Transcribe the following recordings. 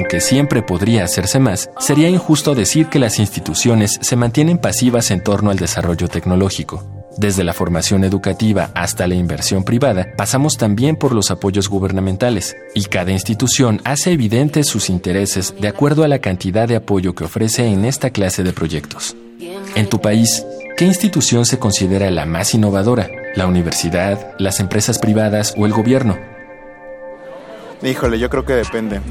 Aunque siempre podría hacerse más, sería injusto decir que las instituciones se mantienen pasivas en torno al desarrollo tecnológico. Desde la formación educativa hasta la inversión privada, pasamos también por los apoyos gubernamentales, y cada institución hace evidentes sus intereses de acuerdo a la cantidad de apoyo que ofrece en esta clase de proyectos. En tu país, ¿qué institución se considera la más innovadora? ¿La universidad, las empresas privadas o el gobierno? Híjole, yo creo que depende.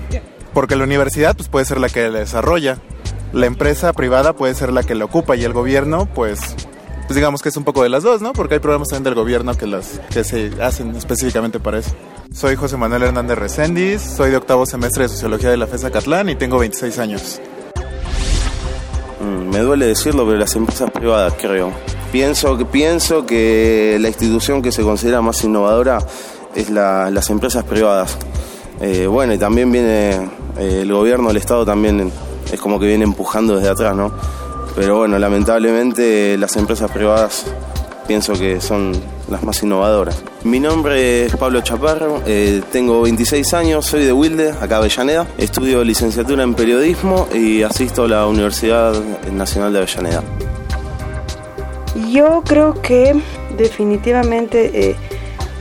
Porque la universidad pues, puede ser la que la desarrolla, la empresa privada puede ser la que la ocupa y el gobierno pues, pues digamos que es un poco de las dos, ¿no? Porque hay programas también del gobierno que, las, que se hacen específicamente para eso. Soy José Manuel Hernández Recendis, soy de octavo semestre de Sociología de la FESA Catlán y tengo 26 años. Mm, me duele decirlo, pero las empresas privadas, creo. Pienso que, pienso que la institución que se considera más innovadora es la, las empresas privadas. Eh, bueno, y también viene eh, el gobierno, el Estado también es como que viene empujando desde atrás, ¿no? Pero bueno, lamentablemente las empresas privadas pienso que son las más innovadoras. Mi nombre es Pablo Chaparro, eh, tengo 26 años, soy de Wilde, acá Avellaneda. Estudio licenciatura en periodismo y asisto a la Universidad Nacional de Avellaneda. Yo creo que definitivamente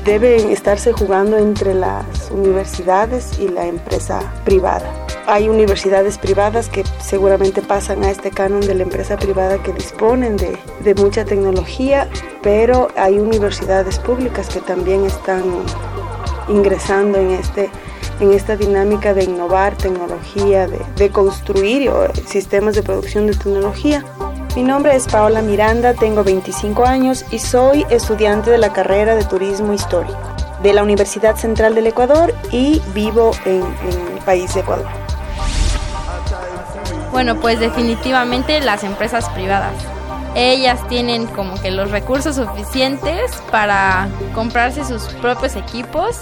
deben estarse jugando entre las universidades y la empresa privada. Hay universidades privadas que seguramente pasan a este canon de la empresa privada que disponen de, de mucha tecnología, pero hay universidades públicas que también están ingresando en este en esta dinámica de innovar tecnología, de, de construir sistemas de producción de tecnología. Mi nombre es Paola Miranda, tengo 25 años y soy estudiante de la carrera de Turismo Histórico de la Universidad Central del Ecuador y vivo en, en el país de Ecuador. Bueno, pues definitivamente las empresas privadas. Ellas tienen como que los recursos suficientes para comprarse sus propios equipos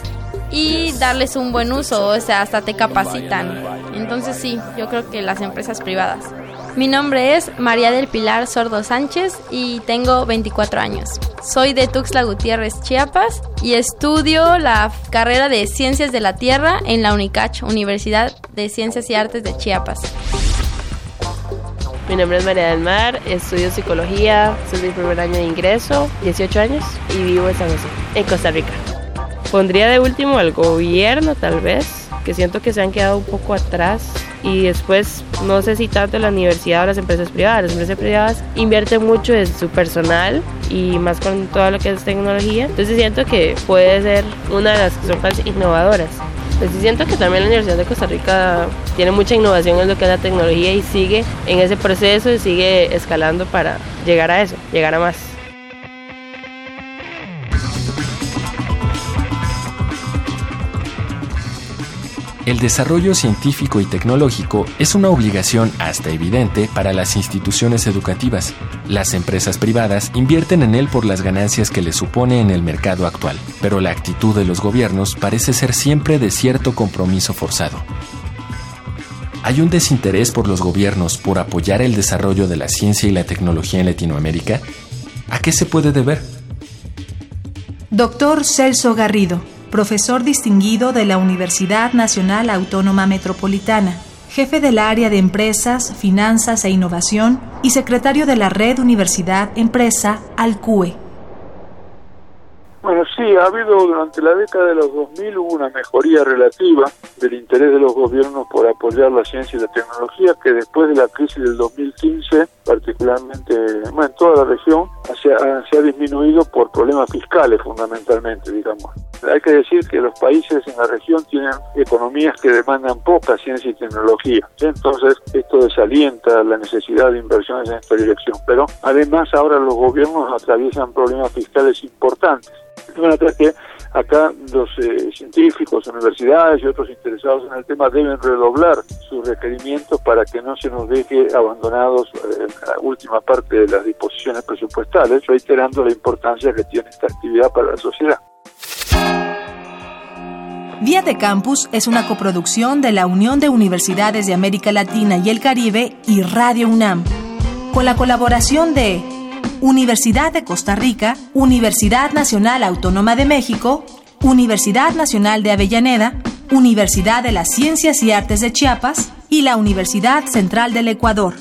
y darles un buen uso, o sea, hasta te capacitan. Entonces sí, yo creo que las empresas privadas. Mi nombre es María del Pilar Sordo Sánchez y tengo 24 años. Soy de Tuxtla Gutiérrez, Chiapas y estudio la carrera de Ciencias de la Tierra en la UNICACH, Universidad de Ciencias y Artes de Chiapas. Mi nombre es María del Mar, estudio psicología, soy mi primer año de ingreso, 18 años y vivo en San José, en Costa Rica. Pondría de último al gobierno tal vez, que siento que se han quedado un poco atrás y después no sé si tanto la universidad o las empresas privadas. Las empresas privadas invierten mucho en su personal y más con todo lo que es tecnología. Entonces siento que puede ser una de las que son más innovadoras. Pues siento que también la Universidad de Costa Rica tiene mucha innovación en lo que es la tecnología y sigue en ese proceso y sigue escalando para llegar a eso, llegar a más. El desarrollo científico y tecnológico es una obligación hasta evidente para las instituciones educativas. Las empresas privadas invierten en él por las ganancias que le supone en el mercado actual, pero la actitud de los gobiernos parece ser siempre de cierto compromiso forzado. ¿Hay un desinterés por los gobiernos por apoyar el desarrollo de la ciencia y la tecnología en Latinoamérica? ¿A qué se puede deber? Doctor Celso Garrido profesor distinguido de la Universidad Nacional Autónoma Metropolitana, jefe del área de Empresas, Finanzas e Innovación y secretario de la Red Universidad Empresa, ALCUE. Bueno, sí, ha habido durante la década de los 2000 hubo una mejoría relativa del interés de los gobiernos por apoyar la ciencia y la tecnología que después de la crisis del 2015, particularmente bueno, en toda la región, se ha, se ha disminuido por problemas fiscales fundamentalmente, digamos. Hay que decir que los países en la región tienen economías que demandan poca ciencia y tecnología. Entonces, esto desalienta la necesidad de inversiones en esta dirección. Pero además ahora los gobiernos atraviesan problemas fiscales importantes. De manera que Acá los eh, científicos, universidades y otros interesados en el tema deben redoblar sus requerimientos para que no se nos deje abandonados en eh, la última parte de las disposiciones presupuestales, reiterando la importancia que tiene esta actividad para la sociedad. Vía de Campus es una coproducción de la Unión de Universidades de América Latina y el Caribe y Radio UNAM, con la colaboración de Universidad de Costa Rica, Universidad Nacional Autónoma de México, Universidad Nacional de Avellaneda, Universidad de las Ciencias y Artes de Chiapas y la Universidad Central del Ecuador.